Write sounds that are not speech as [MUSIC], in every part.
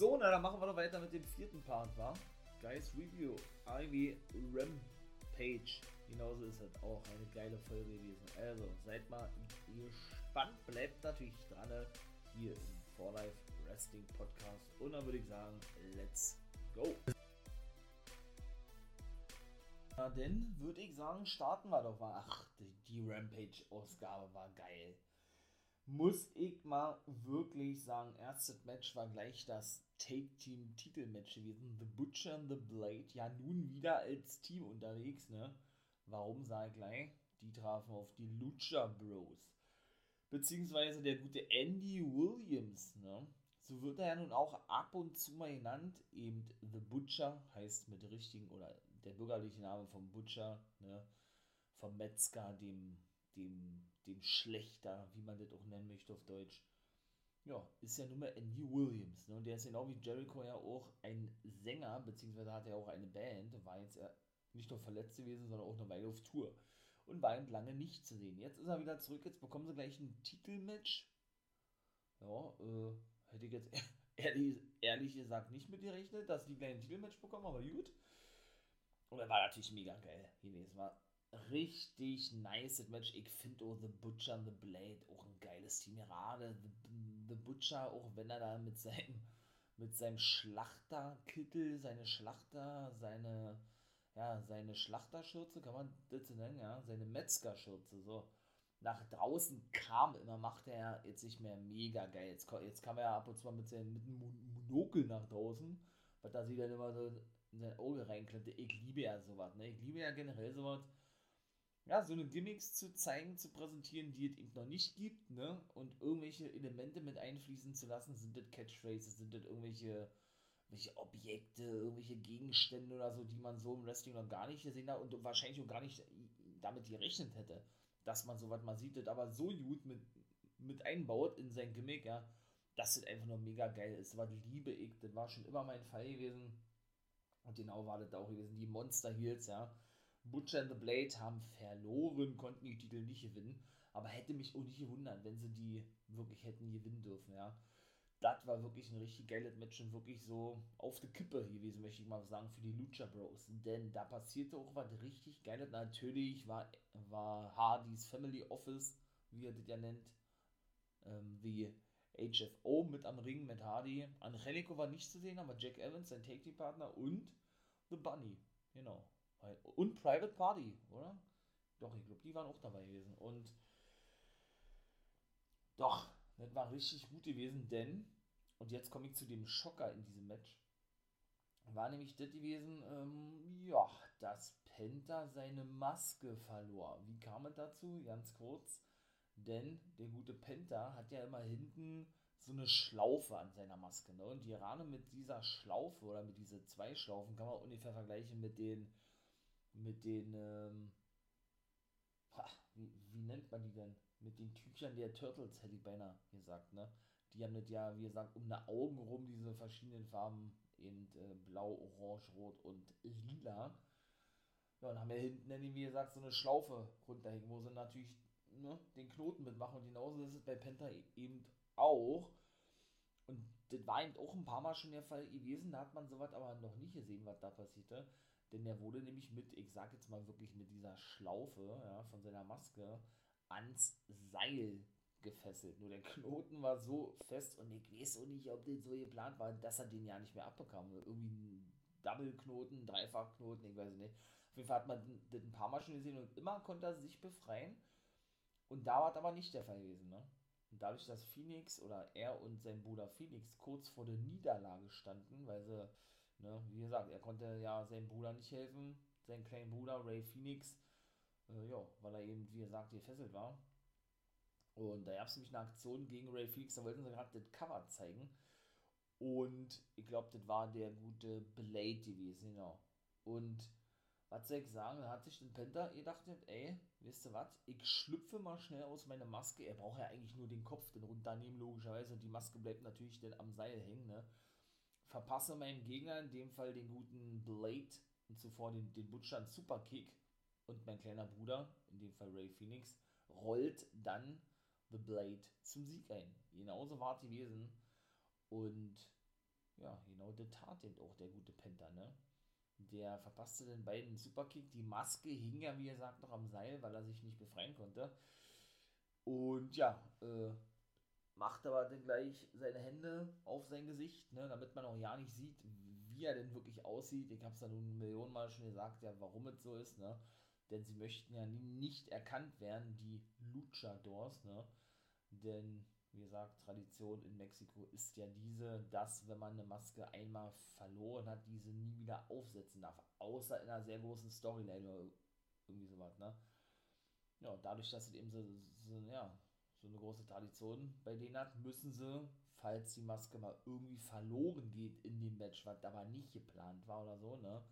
So, na dann machen wir doch weiter mit dem vierten Part, wa? Guys Review, Ivy Rampage. Genauso ist es auch eine geile Folge gewesen. Also, seid mal gespannt, bleibt natürlich dran hier im For Life Wrestling Podcast. Und dann würde ich sagen, let's go! Na denn, würde ich sagen, starten wir doch mal. Ach, die Rampage-Ausgabe war geil muss ich mal wirklich sagen, erstes Match war gleich das Take-Team-Titelmatch gewesen. The Butcher and The Blade, ja nun wieder als Team unterwegs, ne? Warum sage ich gleich? Die trafen auf die Lucha Bros. Beziehungsweise der gute Andy Williams, ne? So wird er ja nun auch ab und zu mal genannt. Eben The Butcher heißt mit richtigen, oder der bürgerliche Name vom Butcher, ne? Vom Metzger, dem dem, dem Schlechter, wie man das auch nennen möchte auf Deutsch. Ja, ist ja nun mal Andy Williams. Ne? Und der ist genau wie Jericho ja auch ein Sänger, beziehungsweise hat er auch eine Band, war jetzt nicht nur verletzt gewesen, sondern auch eine Weile auf Tour. Und war eben lange nicht zu sehen. Jetzt ist er wieder zurück, jetzt bekommen sie gleich ein Titelmatch. Ja, äh, hätte ich jetzt [LAUGHS] ehrlich, ehrlich gesagt nicht mit gerechnet, dass die gleich ein Titelmatch bekommen, aber gut. Und er war natürlich mega geil gewesen. War richtig nice Match. Ich finde auch The Butcher and The Blade auch ein geiles Team. Gerade The, The Butcher, auch wenn er da mit seinem, mit seinem Schlachterkittel, seine Schlachter, seine, ja, seine Schlachterschürze, kann man das nennen, ja, seine Metzgerschürze, so. Nach draußen kam, immer macht er jetzt nicht mehr mega geil. Jetzt, jetzt kam er ab und zu mal mit seinem mit Monokel nach draußen, weil da sieht er immer so in sein Auge reinklemmt. Ich liebe ja sowas, ne? Ich liebe ja generell sowas ja, so eine Gimmicks zu zeigen, zu präsentieren, die es eben noch nicht gibt, ne? Und irgendwelche Elemente mit einfließen zu lassen, sind das Catchphrases, sind das irgendwelche, irgendwelche Objekte, irgendwelche Gegenstände oder so, die man so im Wrestling noch gar nicht gesehen hat und wahrscheinlich auch gar nicht damit gerechnet hätte, dass man sowas mal sieht, das aber so gut mit, mit einbaut in sein Gimmick, ja, dass das einfach nur mega geil ist. Was liebe ich, das war schon immer mein Fall gewesen. Und genau war das auch gewesen. Die Monster Heels, ja Butcher and the Blade haben verloren, konnten die Titel nicht gewinnen. Aber hätte mich auch nicht gewundert, wenn sie die wirklich hätten gewinnen dürfen, ja. Das war wirklich ein richtig geiles Match und wirklich so auf der Kippe gewesen, möchte ich mal sagen, für die Lucha Bros. Denn da passierte auch was richtig Geiles. Natürlich war, war Hardys Family Office, wie er das ja nennt, ähm, wie HFO mit am Ring mit Hardy. Angelico war nicht zu sehen, aber Jack Evans, sein Take-Team-Partner und The Bunny. Genau. Und Private Party, oder? Doch, ich glaube, die waren auch dabei gewesen. Und doch, das war richtig gut gewesen, denn, und jetzt komme ich zu dem Schocker in diesem Match, war nämlich das gewesen, ähm, ja, dass Penta seine Maske verlor. Wie kam es dazu? Ganz kurz. Denn der gute Penta hat ja immer hinten so eine Schlaufe an seiner Maske. Ne? Und die Rane mit dieser Schlaufe oder mit diesen zwei Schlaufen kann man ungefähr vergleichen mit den mit den, ähm, ha, wie, wie nennt man die denn? Mit den Tüchern der Turtles, hätte ich beinahe gesagt, ne? Die haben das ja, wie gesagt, um eine Augen rum, diese verschiedenen Farben, eben äh, blau, orange, rot und lila. Ja, und haben ja hinten, wie gesagt, so eine Schlaufe runterhängen, wo sie natürlich ne, den Knoten mitmachen. Und genauso ist es bei Penta e-, eben auch. Und das war eben auch ein paar Mal schon der Fall gewesen, da hat man sowas aber noch nicht gesehen, was da passierte. Denn er wurde nämlich mit, ich sag jetzt mal wirklich mit dieser Schlaufe ja, von seiner Maske ans Seil gefesselt. Nur der Knoten war so fest und ich weiß auch nicht, ob das so geplant war, dass er den ja nicht mehr abbekam. Irgendwie ein Double-Knoten, Dreifach-Knoten, ich weiß nicht. Auf jeden Fall hat man das ein paar Mal schon gesehen und immer konnte er sich befreien. Und da war das aber nicht der Fall gewesen. Ne? Und dadurch, dass Phoenix oder er und sein Bruder Phoenix kurz vor der Niederlage standen, weil sie Ne? Wie gesagt, er konnte ja seinem Bruder nicht helfen, seinen kleinen Bruder Ray Phoenix, äh, ja, weil er eben, wie gesagt, gefesselt war. Und da gab es nämlich eine Aktion gegen Ray Phoenix, da wollten sie gerade das Cover zeigen. Und ich glaube, das war der gute Blade gewesen, genau. Und was soll ich sagen, da hat sich den Penta gedacht, ey, wisst ihr was, ich schlüpfe mal schnell aus meiner Maske. Er braucht ja eigentlich nur den Kopf, den runternehmen, logischerweise. Und die Maske bleibt natürlich dann am Seil hängen, ne? Verpasse meinem Gegner, in dem Fall den guten Blade und zuvor den, den Butcher Superkick und mein kleiner Bruder, in dem Fall Ray Phoenix, rollt dann The Blade zum Sieg ein. Genauso war es gewesen. Und ja, genau das tat eben auch der gute Penta, ne? Der verpasste den beiden Superkick. Die Maske hing ja, wie gesagt, noch am Seil, weil er sich nicht befreien konnte. Und ja, äh, macht aber dann gleich seine Hände auf sein Gesicht, ne, damit man auch ja nicht sieht, wie er denn wirklich aussieht. Ich habe es ja nun Millionen Mal schon gesagt, ja, warum es so ist, ne? Denn sie möchten ja nicht erkannt werden, die Luchadors, ne? Denn wie gesagt, Tradition in Mexiko ist ja diese, dass wenn man eine Maske einmal verloren hat, diese nie wieder aufsetzen darf. Außer in einer sehr großen Storyline oder irgendwie sowas, ne? Ja, dadurch, dass es eben so, so, ja, so eine große Tradition bei denen hat, müssen sie, falls die Maske mal irgendwie verloren geht in dem Match, was aber nicht geplant war oder so, ne?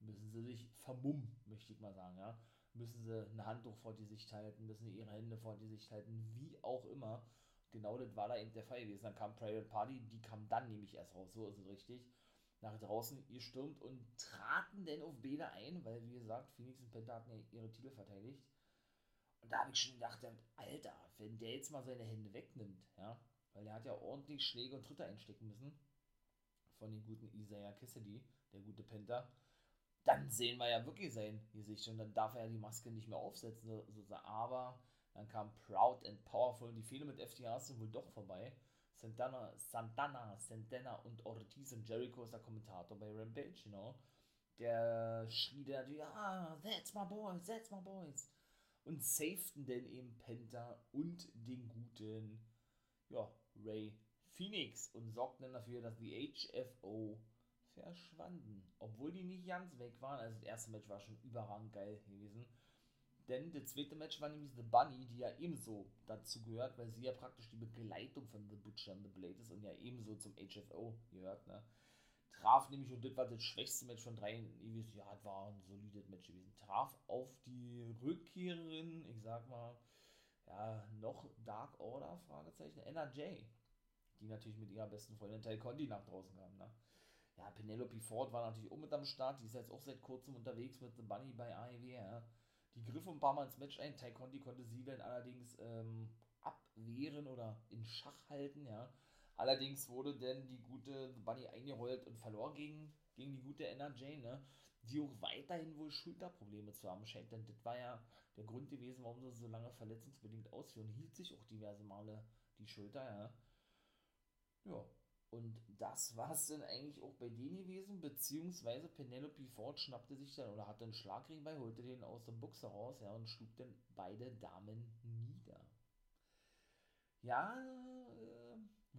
Müssen sie sich vermummen, möchte ich mal sagen, ja? Müssen sie ein Handtuch vor die Sicht halten, müssen sie ihre Hände vor die Sicht halten, wie auch immer genau das war da eben der Fall gewesen. Dann kam Private Party, die kam dann nämlich erst raus, so ist es richtig, nach draußen gestürmt und traten denn auf Bede ein, weil wie gesagt, Phoenix und Penta hatten ja ihre Titel verteidigt. Und da habe ich schon gedacht, Alter, wenn der jetzt mal seine Hände wegnimmt, ja, weil er hat ja ordentlich Schläge und Tritte einstecken müssen von dem guten Isaiah Cassidy, der gute Penta, dann sehen wir ja wirklich sein Gesicht und dann darf er ja die Maske nicht mehr aufsetzen, sozusagen. aber dann kam Proud and Powerful. Die Fehler mit FTR sind wohl doch vorbei. Santana, Santana, Santana und Ortiz und Jericho ist der Kommentator bei Rampage, you know. Der schrie dann natürlich, ah, that's my boys, that's my boys. Und safeten denn eben Penta und den guten, ja, Ray Phoenix und sorgten dann dafür, dass die HFO verschwanden. Obwohl die nicht ganz weg waren. Also das erste Match war schon überragend geil gewesen. Denn das zweite Match war nämlich The Bunny, die ja ebenso dazu gehört, weil sie ja praktisch die Begleitung von The Butcher and The Blade ist und ja ebenso zum HFO gehört, ne? Traf nämlich, und das war das schwächste Match von drei gewesen, ja, das war ein solides Match gewesen, traf auf die Rückkehrerin, ich sag mal, ja, noch Dark Order, Fragezeichen, NRJ, die natürlich mit ihrer besten Freundin Tay Condi nach draußen kam, ne? Ja, Penelope Ford war natürlich auch mit am Start, die ist jetzt auch seit kurzem unterwegs mit The Bunny bei AEW, ja die griff ein paar Mal ins Match ein. Tai Conti konnte sie dann allerdings ähm, abwehren oder in Schach halten, ja. Allerdings wurde denn die gute Bunny eingerollt und verlor gegen, gegen die gute NRJ, ne? Die auch weiterhin wohl Schulterprobleme zu haben scheint, denn das war ja der Grund gewesen, warum sie so lange verletzungsbedingt ausführen. Hielt sich auch diverse Male die Schulter, ja. Ja, und das war es dann eigentlich auch bei denen gewesen, beziehungsweise Penelope Ford schnappte sich dann oder hatte einen Schlagring bei, holte den aus dem Buchse raus ja, und schlug dann beide Damen nieder. Ja, äh,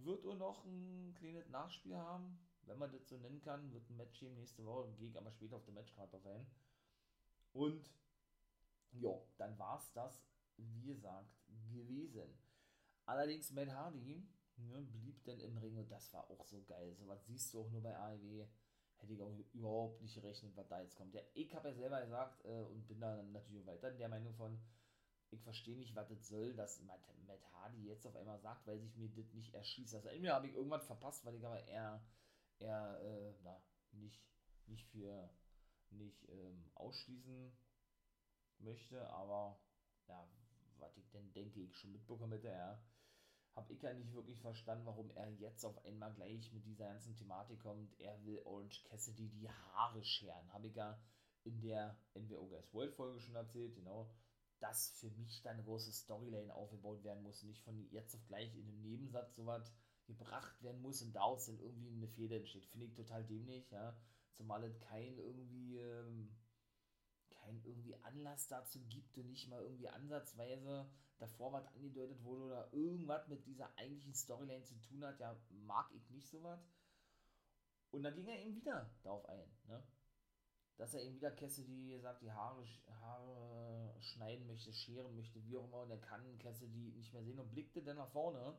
wird auch noch ein kleines Nachspiel haben, wenn man das so nennen kann, wird ein Match geben nächste Woche, gehe aber später auf der Matchcard drauf ein. Und ja, dann war es das, wie gesagt, gewesen. Allerdings Matt Hardy ne, blieb dann im Ring und das war auch so geil. So was siehst du auch nur bei AEW. Hätte ich auch überhaupt nicht gerechnet, was da jetzt kommt. Ja, ich habe ja selber gesagt äh, und bin da natürlich weiter der Meinung von, ich verstehe nicht, was das soll, dass Matt, Hardy jetzt auf einmal sagt, weil sich mir das nicht erschießt. Also entweder habe ich irgendwas verpasst, weil ich aber eher, eher äh, na, nicht, nicht für nicht ähm, ausschließen möchte, aber ja, was ich denn denke ich schon mitbekommen hätte, ja habe ich ja nicht wirklich verstanden, warum er jetzt auf einmal gleich mit dieser ganzen Thematik kommt. Er will Orange Cassidy die Haare scheren. Habe ich ja in der NWO Guys World Folge schon erzählt, genau. Dass für mich da eine große Storyline aufgebaut werden muss. Nicht von jetzt auf gleich in einem Nebensatz sowas gebracht werden muss und daraus dann irgendwie eine Fehde entsteht. Finde ich total dämlich, ja. Zumal es kein irgendwie, ähm, kein irgendwie Anlass dazu gibt und nicht mal irgendwie ansatzweise davor was angedeutet wurde oder irgendwas mit dieser eigentlichen Storyline zu tun hat, ja, mag ich nicht sowas. Und dann ging er eben wieder darauf ein, ne? Dass er eben wieder Cassidy sagt, die Haare, Haare schneiden möchte, scheren möchte, wie auch immer, und er kann Cassidy nicht mehr sehen und blickte dann nach vorne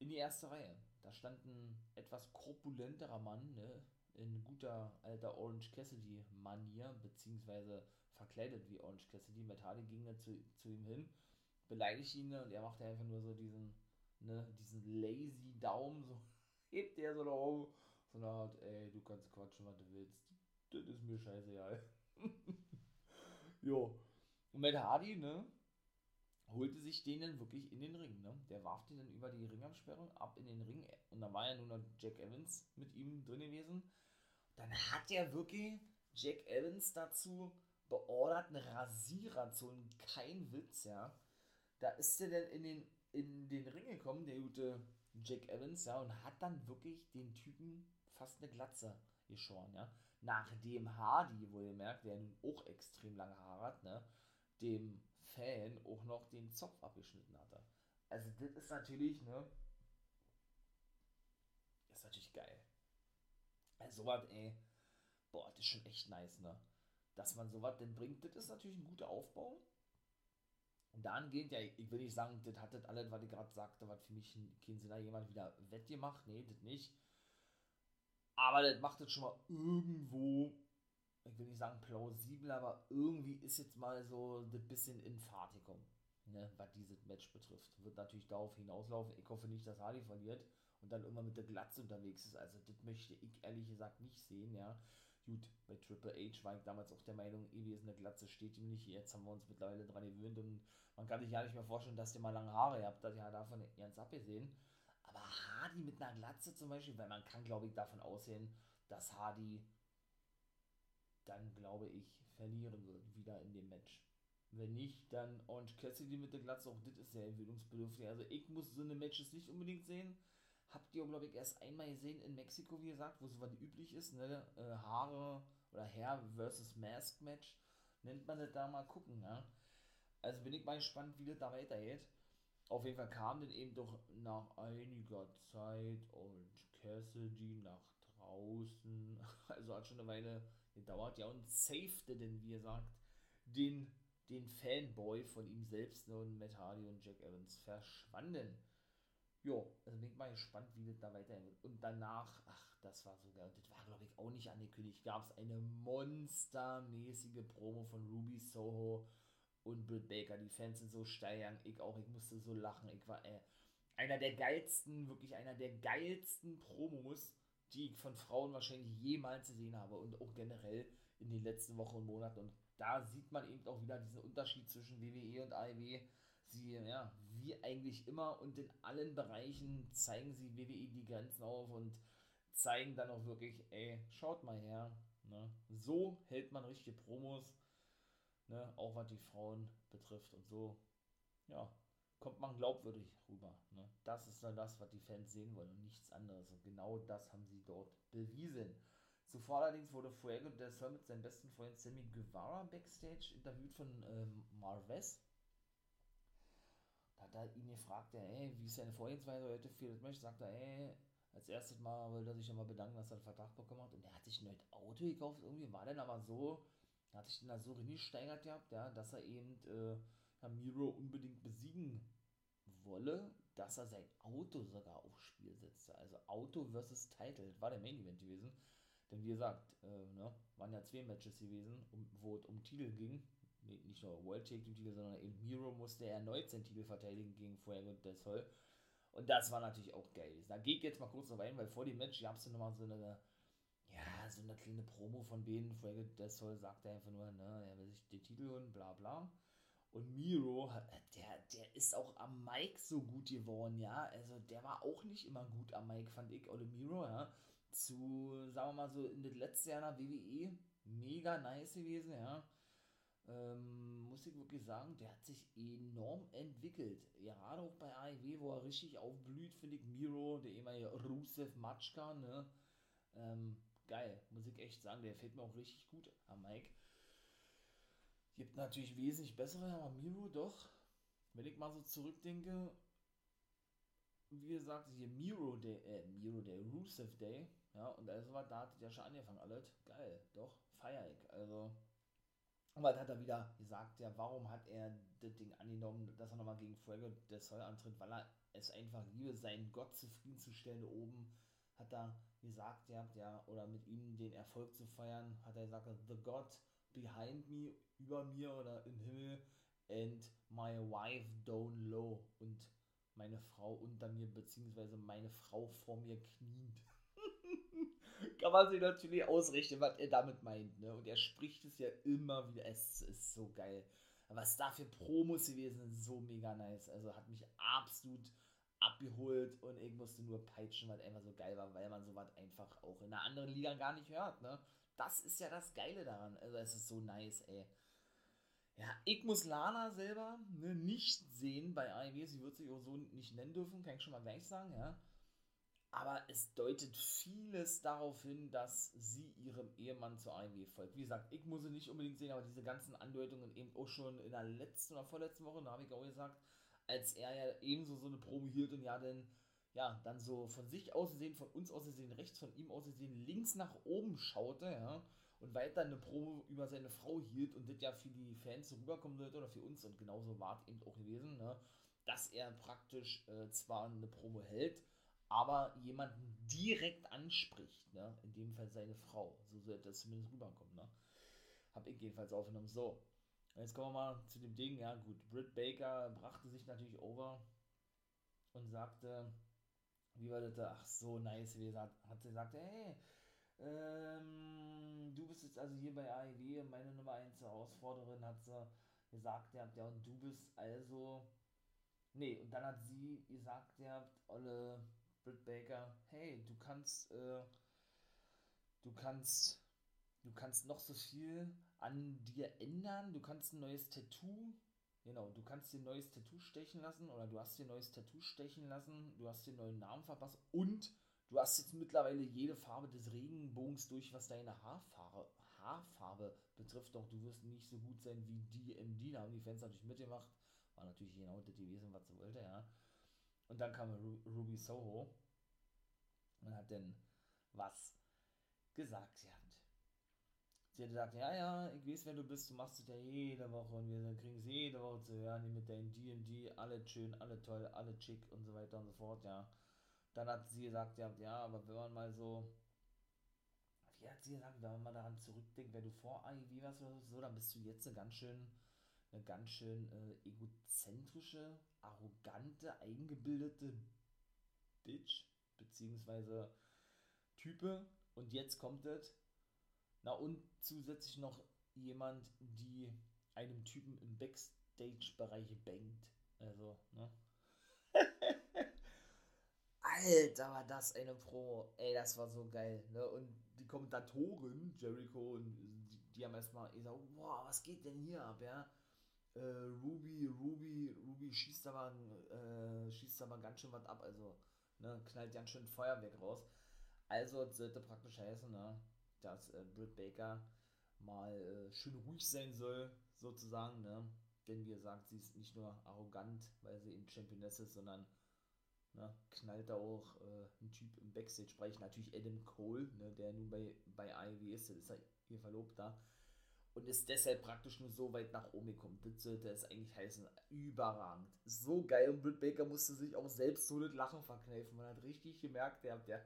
in die erste Reihe. Da stand ein etwas korpulenterer Mann, ne? in guter alter Orange Cassidy-Manier, beziehungsweise verkleidet wie Orange Cassidy. Matt Hardy ging dann zu, zu ihm hin beleidigt ihn und er macht einfach nur so diesen, ne, diesen lazy Daumen, so [LAUGHS] hebt er so da oben, so eine Art, ey, du kannst quatschen, was du willst. Das ist mir scheißegal. [LAUGHS] jo. Und Matt Hardy, ne, holte sich den dann wirklich in den Ring. Ne? Der warf den dann über die Ringabsperrung ab in den Ring und da war ja nur noch Jack Evans mit ihm drin gewesen. Dann hat er wirklich Jack Evans dazu beordert, einen Rasierer zu holen. Kein Witz, ja. Da ist er dann in den, in den Ring gekommen, der gute Jack Evans, ja, und hat dann wirklich den Typen fast eine Glatze geschoren, ja. Nachdem Hardy, gemerkt, der nun auch extrem lange Haare hat, ne, dem Fan auch noch den Zopf abgeschnitten hatte. Also das ist natürlich, ne, das ist natürlich geil. Also sowas, ey, boah, das ist schon echt nice, ne. Dass man sowas denn bringt, das ist natürlich ein guter Aufbau. Und dahingehend, ja, ich will nicht sagen, das hat das alles, was ich gerade sagte, was für mich keinen Sinn hat, jemand wieder wettgemacht. Nee, das nicht. Aber das macht es schon mal irgendwo, ich will nicht sagen plausibel, aber irgendwie ist jetzt mal so ein bisschen in Fahrt ne, was dieses Match betrifft. Wird natürlich darauf hinauslaufen. Ich hoffe nicht, dass Hardy verliert und dann immer mit der Glatze unterwegs ist. Also, das möchte ich ehrlich gesagt nicht sehen, ja. Gut, bei Triple H war ich damals auch der Meinung, ewig ist eine Glatze, steht ihm nicht. Jetzt haben wir uns mittlerweile dran gewöhnt und man kann sich ja nicht mehr vorstellen, dass der mal lange Haare habt, das ja davon ganz abgesehen. Aber Hardy mit einer Glatze zum Beispiel, weil man kann, glaube ich, davon ausgehen, dass Hardy dann, glaube ich, verlieren wird, wieder in dem Match. Wenn nicht, dann Orange Cassidy mit der Glatze, auch das ist sehr entwicklungsbedürftig. Also ich muss so eine Matches nicht unbedingt sehen. Habt ihr, glaube ich, erst einmal gesehen in Mexiko, wie gesagt, wo es was üblich ist, ne? Äh, Haare oder Hair versus Mask Match, nennt man das da mal gucken, ja. Also bin ich mal gespannt, wie das da weitergeht. Auf jeden Fall kam dann eben doch nach einiger Zeit Orange Cassidy nach draußen. [LAUGHS] Also hat schon eine Weile gedauert, ja, und safete denn, wie er sagt, den, den Fanboy von ihm selbst und Matt Hardy und Jack Evans verschwanden. Jo, also bin ich mal gespannt, wie das da weitergeht. Und danach, ach, das war sogar, das war glaube ich auch nicht angekündigt, gab es eine monstermäßige Promo von Ruby Soho und Britt Baker. Die Fans sind so steil, ich auch, ich musste so lachen. Ich war äh, einer der geilsten, wirklich einer der geilsten Promos, die ich von Frauen wahrscheinlich jemals gesehen habe und auch generell in den letzten Wochen und Monaten. Und da sieht man eben auch wieder diesen Unterschied zwischen WWE und AEW sie, ja, wie eigentlich immer und in allen Bereichen zeigen sie WWE die Grenzen auf und zeigen dann auch wirklich, ey, schaut mal her, ne? so hält man richtige Promos, ne? auch was die Frauen betrifft und so, ja, kommt man glaubwürdig rüber. Ne? Das ist dann das, was die Fans sehen wollen und nichts anderes. Und genau das haben sie dort bewiesen. Zuvor allerdings wurde Fuego del Sol mit seinem besten Freund Sammy Guevara backstage interviewt von ähm, Marves da hat er ihn gefragt, ey, wie ist deine Vorgehensweise heute für das Match? Sagt er, ey, als erstes Mal wollte er sich nochmal bedanken, dass er einen Vertrag bekommen hat. Und er hat sich ein neues Auto gekauft. Irgendwie war dann aber so, hat sich dann da so reingesteigert gehabt, ja, dass er eben äh, Miro unbedingt besiegen wolle, dass er sein Auto sogar aufs Spiel setzte. Also Auto versus Title. War der Main Event gewesen. Denn wie gesagt, äh, ne, waren ja zwei Matches gewesen, um, wo es um Titel ging nicht nur World Tag Team Titel, sondern eben Miro musste erneut seinen Titel verteidigen gegen Fuego del Sol. Und das war natürlich auch geil. Da ich jetzt mal kurz noch rein, weil vor dem Match gab es ja nochmal so eine, ja, so eine kleine Promo von denen. Fuego del Sol sagte einfach nur, ne, er will sich den Titel holen, bla bla. Und Miro, der, der ist auch am Mike so gut geworden, ja. Also der war auch nicht immer gut am Mike, fand ich, Ole Miro, ja. Zu, sagen wir mal so, in das letzte Jahr nach WWE, mega nice gewesen, ja ähm, muss ich wirklich sagen, der hat sich enorm entwickelt. Gerade auch bei AEW, wo er richtig aufblüht, finde ich Miro, der ehemalige Rusev Matschka, ne? Ähm, geil, muss ich echt sagen, der fällt mir auch richtig gut am Mike. Gibt natürlich wesentlich bessere, aber Miro doch, wenn ich mal so zurückdenke, wie gesagt, hier Miro Day, äh, Miro Day, Rusev Day, ja, und also war da hat ja schon angefangen, alles. Geil, doch, feier ich. Also, aber dann hat er wieder gesagt, ja, warum hat er das Ding angenommen, dass er nochmal gegen Fuego del Sol antritt, weil er es einfach liebe, seinen Gott zufriedenzustellen oben, hat er gesagt, ja, ja, oder mit ihm den Erfolg zu feiern, hat er gesagt, the God behind me, über mir oder im Himmel, and my wife down low und meine Frau unter mir, beziehungsweise meine Frau vor mir kniend [LAUGHS] kann man sich natürlich ausrichten, was er damit meint. Ne? Und er spricht es ja immer wieder. Es ist so geil. was da für Promos gewesen sind, so mega nice. Also hat mich absolut abgeholt und ich musste nur peitschen, weil einfach so geil war, weil man sowas einfach auch in einer anderen Liga gar nicht hört, ne? Das ist ja das Geile daran. Also es ist so nice, ey. Ja, ich muss Lana selber ne, nicht sehen bei AEW. Sie wird sich auch so nicht nennen dürfen, kann ich schon mal gleich sagen, ja. Aber es deutet vieles darauf hin, dass sie ihrem Ehemann zur AEW folgt. Wie gesagt, ich muss sie nicht unbedingt sehen, aber diese ganzen Andeutungen eben auch schon in der letzten oder vorletzten Woche, da habe ich auch gesagt, als er ja ebenso so eine Probe hielt und ja dann, ja, dann so von sich aus gesehen, von uns aus gesehen, rechts von ihm aus gesehen, links nach oben schaute, ja, und weiter eine Probe über seine Frau hielt und das ja für die Fans so rüberkommen sollte oder für uns und genauso war es eben auch gewesen, ne, dass er praktisch äh, zwar eine Probe hält, aber jemanden direkt anspricht, ne, in dem Fall seine Frau, so sollte das zumindest rüberkommen, ne, hab ich jedenfalls aufgenommen, so, Jetzt kommen wir mal zu dem Ding, ja gut, Britt Baker brachte sich natürlich over und sagte, wie war das da? Ach so, nice, wie gesagt, hat sie gesagt, hey, ähm, du bist jetzt also hier bei AEW, meine Nummer 1 Herausforderin, hat sie gesagt, ja, ja, und du bist also, nee, und dann hat sie gesagt, ja, Olle Britt Baker, hey, du kannst, äh, du kannst, du kannst noch so viel an dir ändern. Du kannst ein neues Tattoo, genau, du kannst dir ein neues Tattoo stechen lassen oder du hast dir ein neues Tattoo stechen lassen, du hast dir einen neuen Namen verpasst und du hast jetzt mittlerweile jede Farbe des Regenbogens durch, was deine Haarfarbe, Haarfarbe betrifft. Doch du wirst nicht so gut sein wie DMD. Da haben die Fans natürlich mitgemacht. War natürlich genau das gewesen, was sie wollte, ja. Und dann kam Ruby Soho und hat dann was gesagt, ja. Sie hat gesagt, ja, ja, ich weiß, wer du bist, du machst es ja jede Woche und wir kriegen es jede Woche zu hören, mit deinen D&D, alle schön, alle toll, alle chic und so weiter und so fort, ja. Dann hat sie gesagt, ja, ja, aber wenn man mal so, wie hat sie gesagt, wenn man daran zurückdenkt, wer du vor AIW warst oder so, dann bist du jetzt eine ganz schön, eine ganz schön äh, egozentrische, arrogante, eingebildete Bitch, beziehungsweise Type. Und jetzt kommt es, na und zusätzlich noch jemand, die einem Typen im Backstage-Bereich bangt. Also, ne? [LAUGHS] Alter, war das eine Pro. Ey, das war so geil. Ne? Und die Kommentatoren, Jericho, und die, die haben erstmal gesagt, boah, was geht denn hier ab, ja? Äh, Ruby, Ruby, Ruby schießt aber, äh, schießt aber ganz schön was ab, also, ne, knallt ganz schön Feuerwerk raus. Also, das sollte praktisch heißen, ne, dass äh, Britt Baker mal äh, schön ruhig sein soll, sozusagen, ne? Denn wie gesagt, sie ist nicht nur arrogant, weil sie eben Championess ist, sondern ne, knallt da auch äh, ein Typ im Backstage-Bereich, natürlich Adam Cole, ne, der nun bei, bei IW ist, das ist ja ihr Verlobter. Und ist deshalb praktisch nur so weit nach oben gekommen. Das sollte es eigentlich heißen, überragend. So geil. Und Britt Baker musste sich auch selbst so das Lachen verkneifen. Man hat richtig gemerkt, der, der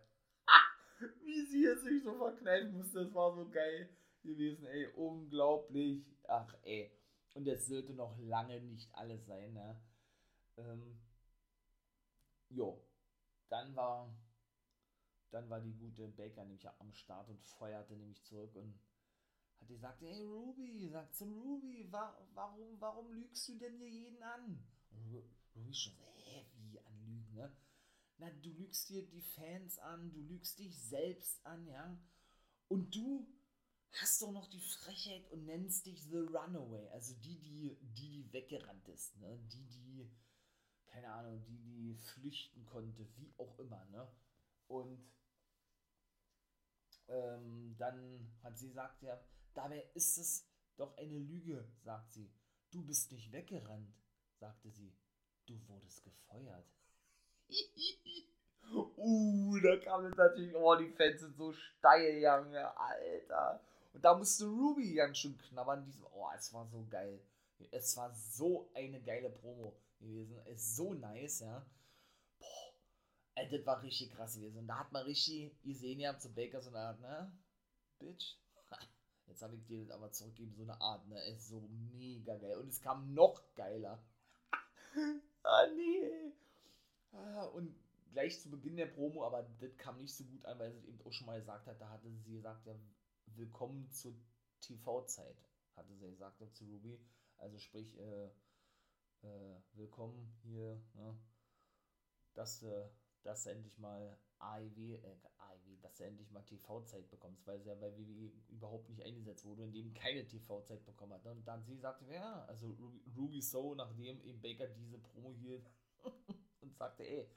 [LAUGHS] wie sie es sich so verkneifen musste. Das war so geil gewesen, ey. Unglaublich. Ach, ey. Und es sollte noch lange nicht alles sein, ne? Ähm, jo. Dann war, dann war die gute Baker nämlich am Start und feuerte nämlich zurück und hat gesagt, hey Ruby, sagt zum Ruby, wa warum, warum lügst du denn hier jeden an? Und Ruby schon, hä, wie anlügen, ne? Na, du lügst dir die Fans an, du lügst dich selbst an, ja? Und du hast doch noch die Frechheit und nennst dich The Runaway, also die, die, die, die weggerannt ist, ne? Die, die, keine Ahnung, die, die flüchten konnte, wie auch immer, ne? Und ähm, dann hat sie gesagt, ja, dabei ist es doch eine Lüge, sagt sie. Du bist nicht weggerannt, sagte sie. Du wurdest gefeuert. Uh, da kam es natürlich, oh, die Fans sind so steil, Junge, Alter. Und da musste Ruby ganz schön knabbern. Diesem, oh, es war so geil. Es war so eine geile Promo gewesen. Es ist so nice, ja. Boah, ey, das war richtig krass gewesen. Und da hat man richtig gesehen, ja, zu Baker so eine Art, ne? Bitch. [LAUGHS] Jetzt habe ich dir das aber zurückgegeben, so eine Art, ne? Ist so mega geil. Und es kam noch geiler. [LAUGHS] ah, nee. Und gleich zu Beginn der Promo, aber das kam nicht so gut an, weil sie eben auch schon mal gesagt hat, da hatte sie gesagt, ja, willkommen zur TV-Zeit, hatte sie gesagt zu Ruby. Also sprich, äh, äh, willkommen hier, ne? dass du, dass du endlich mal AIW, äh, AIW, dass du endlich mal TV-Zeit bekommst, weil sie ja bei WWE überhaupt nicht eingesetzt wurde, indem keine TV-Zeit bekommen hat. Ne? Und dann sie sagte, ja, also Ruby So, nachdem eben Baker diese Promo hielt [LAUGHS] sagte, ey,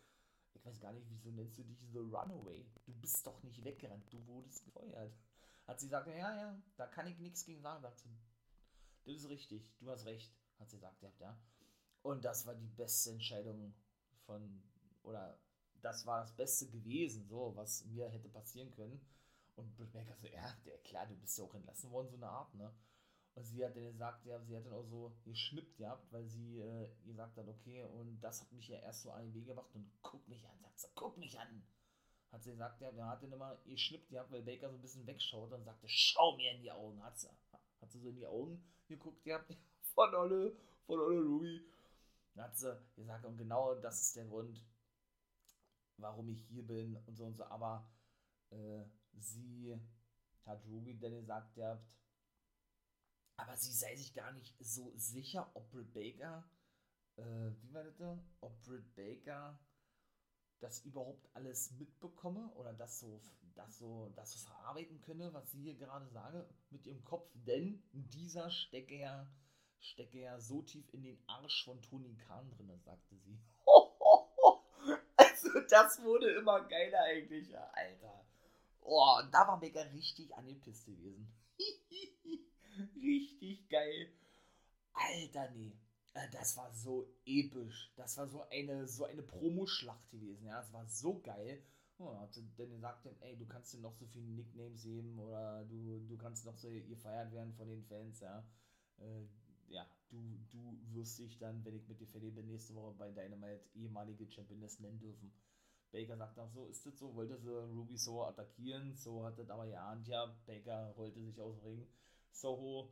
ich weiß gar nicht, wieso nennst du dich The Runaway? Du bist doch nicht weggerannt, du wurdest gefeuert. Hat sie gesagt, ja, ja, da kann ich nichts gegen sagen. Sagt das ist richtig, du hast recht, hat sie gesagt, ja. Und das war die beste Entscheidung von, oder das war das Beste gewesen, so, was mir hätte passieren können. Und Baker so, ja, klar, du bist ja auch entlassen worden, so eine Art, ne? Und sie hat dann gesagt, ja, sie hat dann auch so geschnippt gehabt, weil sie äh, gesagt hat, okay, und das hat mich ja erst so an den Weg gemacht und guck mich an, sagt sie, guck mich an. Hat sie gesagt, ja, er hat dann immer geschnippt gehabt, weil Baker so ein bisschen wegschaut und sagte, schau mir in die Augen, hat sie. Hat sie so in die Augen geguckt gehabt, [LAUGHS] von Olle, von Olle Ruby. Dann hat sie gesagt, und genau das ist der Grund, warum ich hier bin und so und so. Aber äh, sie hat Ruby dann gesagt, ihr habt, aber sie sei sich gar nicht so sicher, ob Britt Baker, äh, wie war das da? Ob Britt Baker das überhaupt alles mitbekomme oder das so, das so, das so verarbeiten könne, was sie hier gerade sage, mit ihrem Kopf, denn dieser stecke ja, stecke ja so tief in den Arsch von Tony Khan drin, sagte sie. [LAUGHS] Also, das wurde immer geiler eigentlich, ja, Alter. Oh, da war Baker richtig an den Piste gewesen. [LAUGHS] [LAUGHS] richtig geil. Alter, nee. Äh, das war so episch. Das war so eine, so eine Promoschlacht gewesen. Ja, das war so geil. Oh, hat dann gesagt, ey, du kannst dir noch so viele Nicknames geben oder du, du kannst noch so gefeiert werden von den Fans, ja. Äh, ja, du, du wirst dich dann, wenn ich mit dir fertig bin, nächste Woche bei Dynamite ehemalige Championess nennen dürfen. Baker sagt auch so, ist das so, wollte sie Ruby so attackieren, so hat das aber geahnt, ja, Baker rollte sich aus dem Ring, Soho,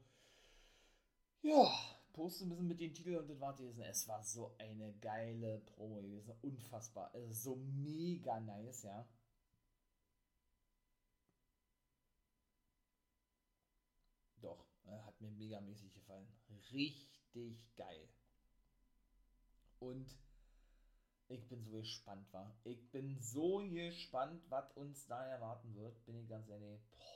ja, poste ein bisschen mit den Titeln und das war gewesen, es war so eine geile Promo gewesen, unfassbar, also so mega nice, ja. Doch, äh, hat mir megamäßig gefallen. Richtig geil. Und ich bin so gespannt, war. Ich bin so gespannt, was uns da erwarten wird, bin ich ganz ehrlich. Boah.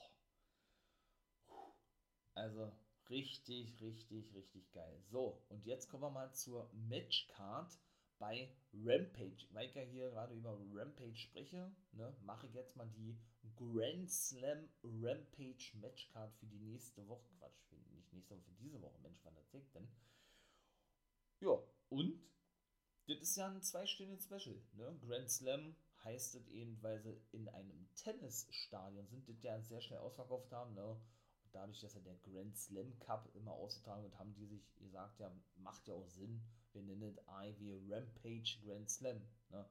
Also richtig, richtig, richtig geil. So, und jetzt kommen wir mal zur Matchcard bei Rampage. Weil ich ja hier gerade über Rampage spreche, ne, mache ich jetzt mal die Grand Slam Rampage Matchcard für die nächste Woche. Quatsch, nicht nächste Woche, für diese Woche. Mensch, wann erzählt denn? Ja, und das ist ja ein zweistündiges Special. Ne? Grand Slam heißt es eben, weil sie in einem Tennisstadion sind, das ja sehr schnell ausverkauft haben. Ne? Dadurch, dass ja der Grand Slam Cup immer ausgetragen wird, haben die sich gesagt, ja, macht ja auch Sinn. Wir nennen es IW Rampage Grand Slam. Ne?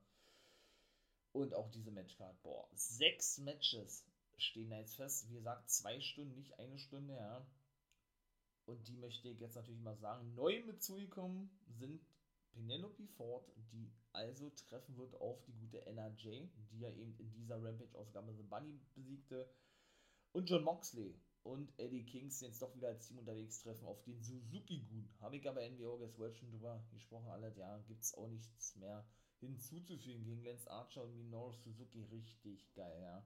Und auch diese Matchcard. Boah, sechs Matches stehen da jetzt fest. Wie gesagt, zwei Stunden, nicht eine Stunde, ja. Und die möchte ich jetzt natürlich mal sagen. Neu mit zugekommen sind Penelope Ford, die also treffen wird auf die gute NRJ, die ja eben in dieser Rampage-Ausgabe The Bunny besiegte. Und John Moxley und Eddie Kings jetzt doch wieder als Team unterwegs treffen auf den Suzuki-Gun. Habe ich aber NWO Guess World schon drüber gesprochen, alle, ja, gibt es auch nichts mehr hinzuzufügen gegen Lance Archer und Minoru Suzuki. Richtig geil, ja.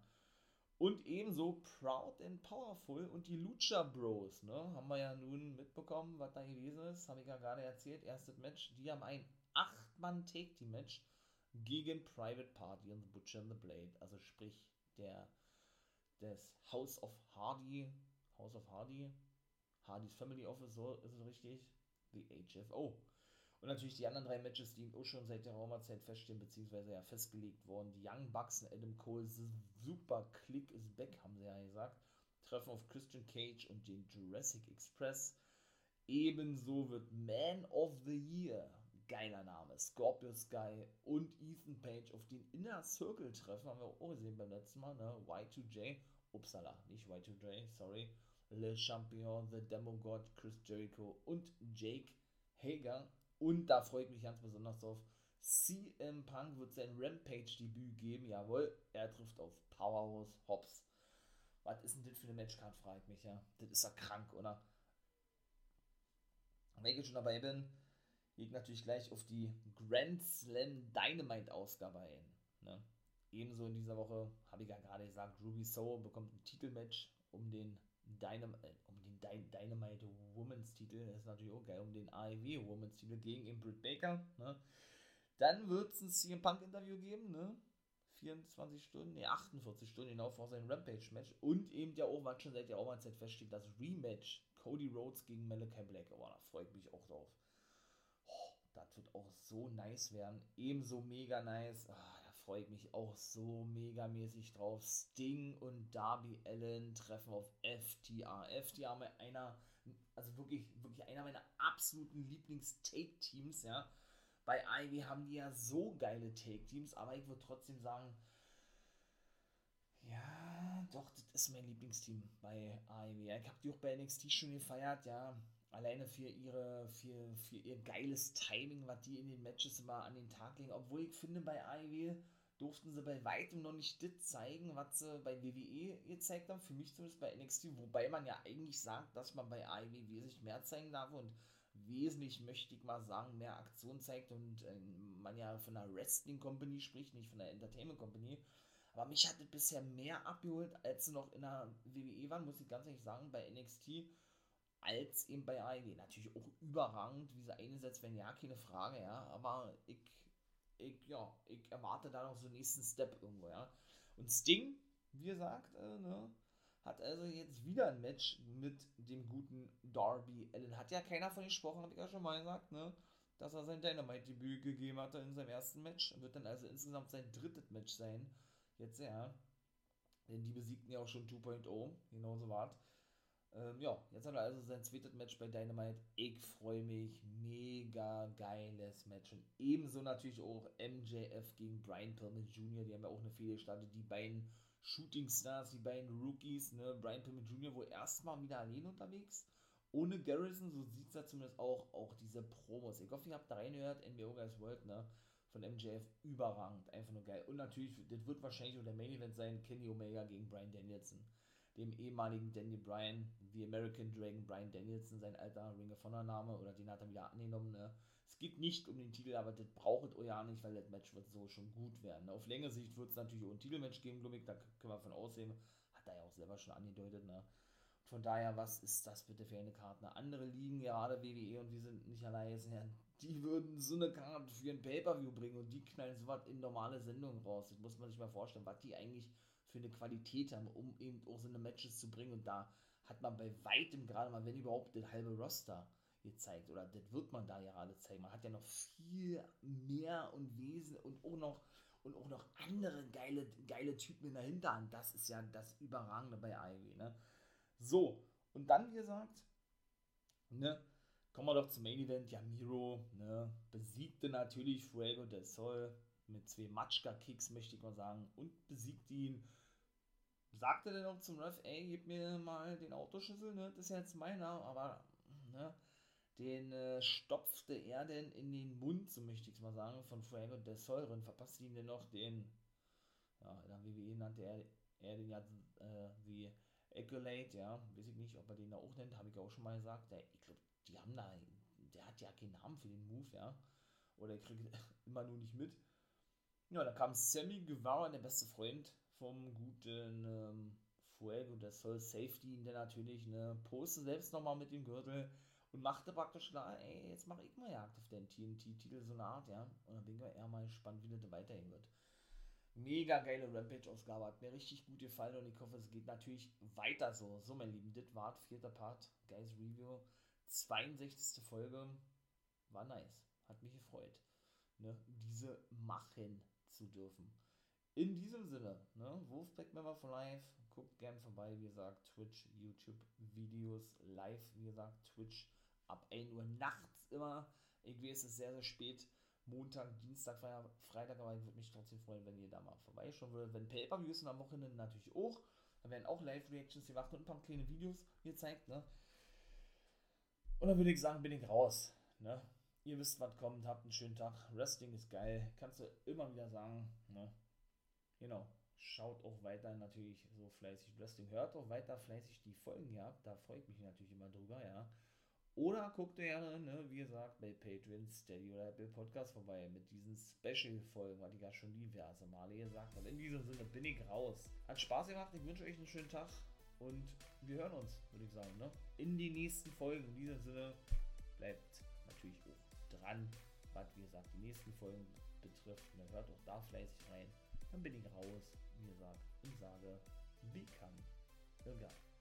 Und ebenso Proud and Powerful und die Lucha Bros, ne? Haben wir ja nun mitbekommen, was da gewesen ist. Habe ich ja gerade erzählt. Erstes Match. Die haben ein 8-Mann-Take-Team-Match gegen Private Party und The Butcher and the Blade. Also sprich, der des House of Hardy. House of Hardy. Hardys Family Office, so ist es richtig. The HFO. Und natürlich die anderen drei Matches, die auch schon seit der Raumerzeit feststehen, beziehungsweise ja festgelegt worden. Die Young Bucks und Adam Cole, super Click ist back, haben sie ja gesagt. Treffen auf Christian Cage und den Jurassic Express. Ebenso wird Man of the Year, geiler Name, Scorpio Sky und Ethan Page auf den Inner Circle treffen. Haben wir auch gesehen beim letzten Mal, ne? Y2J, upsala, nicht Y2J, sorry. Le Champion, The Demo God, Chris Jericho und Jake Hager und da freue ich mich ganz besonders drauf. CM Punk wird sein Rampage-Debüt geben. Jawohl, er trifft auf Powerhouse Hobbs. Was ist denn das für eine Matchcard, frage ich mich, ja. Das ist ja krank, oder? wenn ich schon dabei bin, gehe ich natürlich gleich auf die Grand Slam Dynamite Ausgabe ein. Ne? Ebenso in dieser Woche habe ich ja gerade gesagt, Ruby Soho bekommt ein Titelmatch um den Dynam äh, um den Dy Dynamite Women's Titel. Das ist natürlich auch geil, um den AEW Women's Titel gegen eben Britt Baker. Ne? Dann wird es ein CM Punk Interview geben, ne? 24 Stunden, ne, 48 Stunden genau vor seinem Rampage-Match. Und eben ja auch, was schon seit der auch mal Zeit feststeht, das Rematch Cody Rhodes gegen Malachi Black. Oh, da freue ich mich auch drauf. Oh, das wird auch so nice werden. Ebenso mega nice. Da freue ich mich auch so megamäßig drauf. Sting und Darby Allen treffen auf FTR. FTR mit einer, also wirklich, wirklich einer meiner absoluten Lieblings-Take-Teams, ja bei Ivy haben die ja so geile Take-Teams, aber ich würde trotzdem sagen, ja, doch, das ist mein Lieblingsteam bei Ivy. Ich habe die auch bei NXT schon gefeiert, ja. Alleine für ihre, für, für ihr geiles Timing, was die in den Matches immer an den Tag legen. Obwohl ich finde, bei Ivy durften sie bei weitem noch nicht das zeigen, was sie bei WWE gezeigt haben. Für mich zumindest bei NXT, wobei man ja eigentlich sagt, dass man bei Ivy wesentlich mehr zeigen darf und wesentlich, möchte ich mal sagen, mehr Aktion zeigt und äh, man ja von einer Wrestling Company spricht, nicht von einer Entertainment Company. Aber mich hat es bisher mehr abgeholt, als sie noch in der WWE waren, muss ich ganz ehrlich sagen, bei NXT, als eben bei AEW. Natürlich auch überragend, wie sie eingesetzt werden, ja, keine Frage, ja, aber ich, ich, ja, ich erwarte da noch so einen nächsten Step irgendwo, ja. Und Sting, wie gesagt, äh, ne, hat also jetzt wieder ein Match mit dem guten Darby Allen. Hat ja keiner von gesprochen, habe ich ja schon mal gesagt, ne? Dass er sein Dynamite-Debüt gegeben hatte in seinem ersten Match. Wird dann also insgesamt sein drittes Match sein. Jetzt ja. Denn die besiegten ja auch schon 2.0. Genauso war ähm, ja, jetzt hat er also sein zweites Match bei Dynamite. Ich freue mich. Mega geiles Match. Und ebenso natürlich auch MJF gegen Brian Pillman Jr. Die haben ja auch eine Fehde gestartet. Die beiden Shooting Stars, die beiden Rookies, ne? Brian Pillman Jr. wohl erstmal wieder allein unterwegs. Ohne Garrison, so sieht es ja zumindest auch, auch diese Promos. Ich hoffe, ihr habt da reingehört, NBO Guys World, ne? Von MJF überragend, einfach nur geil. Und natürlich, das wird wahrscheinlich auch der Main Event sein, Kenny Omega gegen Brian Danielson. Dem ehemaligen Daniel Bryan, The American Dragon Brian Danielson, sein alter Ring of Honor Name, oder den hat er wieder angenommen, ne? Es geht nicht um den Titel, aber das braucht ihr ja nicht, weil das Match wird so schon gut werden. Auf längere Sicht wird es natürlich auch ein Titelmatch geben, glaube da können wir von aussehen. Hat er ja auch selber schon angedeutet, ne? Von daher, was ist das bitte für eine Karte? Andere Ligen, gerade WWE und wir sind nicht alleine, die würden so eine Karte für ein Pay-Per-View bringen und die knallen so was in normale Sendungen raus. Das muss man sich mal vorstellen, was die eigentlich für eine Qualität haben, um eben auch so eine Matches zu bringen. Und da hat man bei weitem gerade mal, wenn überhaupt, das halbe Roster gezeigt oder das wird man da ja alle zeigen. Man hat ja noch viel mehr und Wesen und auch noch und auch noch andere geile, geile Typen in der Hinterhand. Das ist ja das Überragende bei Ivy, ne? So, und dann, wie gesagt, ne, kommen wir doch zum Main Event. Ja, Miro, ne, besiegte natürlich Fuego del Sol mit zwei Matschka-Kicks, möchte ich mal sagen, und besiegte ihn. Sagte dann noch zum Ref, ey, gib mir mal den Autoschlüssel, ne, das ist ja jetzt meiner, aber, ne, den äh, stopfte er denn in den Mund, so möchte ich es mal sagen, von Fuego del Säure und verpasste ihm denn noch den, ja, in der WWE nannte er, er den ja äh, wie Accolade, ja, weiß ich nicht, ob er den da auch nennt, habe ich auch schon mal gesagt, der, ich glaube, die haben da, der hat ja keinen Namen für den Move, ja, oder er kriegt [LAUGHS] immer nur nicht mit. Ja, da kam Sammy Guevara, der beste Freund vom guten ähm, Fuego del Sol Safety, der natürlich, ne, poste selbst nochmal mit dem Gürtel, und machte praktisch klar, ey, jetzt mache ich mal Jagd auf den TNT-Titel, so eine Art, ja. Und dann bin ich eher mal gespannt, wie das weiterhin wird. Mega geile Rampage-Ausgabe, hat mir richtig gut gefallen und ich hoffe, es geht natürlich weiter so. So, mein Lieben, das war vierter Part, Guys Review, 62. Folge, war nice, hat mich gefreut, ne, diese machen zu dürfen. In diesem Sinne, ne, Wolfpack Member for Life, guckt gern vorbei, wie gesagt, Twitch, YouTube, Videos, live, wie gesagt, Twitch, ab 1 Uhr nachts immer. Ich weiß, es ist sehr, sehr spät. Montag, Dienstag, Freitag, aber ich würde mich trotzdem freuen, wenn ihr da mal vorbeischauen würdet. Wenn Pay-Per-Views sind am Wochenende natürlich auch. Da werden auch Live-Reactions gemacht und ein paar kleine Videos gezeigt, ne? Und dann würde ich sagen, bin ich raus, ne? Ihr wisst, was kommt, habt einen schönen Tag. Wrestling ist geil, kannst du immer wieder sagen, ne? Genau. Schaut auch weiter natürlich so fleißig Wrestling, hört auch weiter fleißig die Folgen, ja. Da freue ich mich natürlich immer drüber, ja. Oder guckt gerne, ne, wie gesagt, bei Patreon, Steady oder Apple Podcast vorbei mit diesen Special-Folgen, weil ich ja schon diverse Male gesagt habe. In diesem Sinne bin ich raus. Hat Spaß gemacht, ich wünsche euch einen schönen Tag und wir hören uns, würde ich sagen, ne? In die nächsten Folgen. In diesem Sinne bleibt natürlich auch dran, was, wie gesagt, die nächsten Folgen betrifft. Ne, hört auch da fleißig rein. Dann bin ich raus, wie gesagt, und sage, become a guy.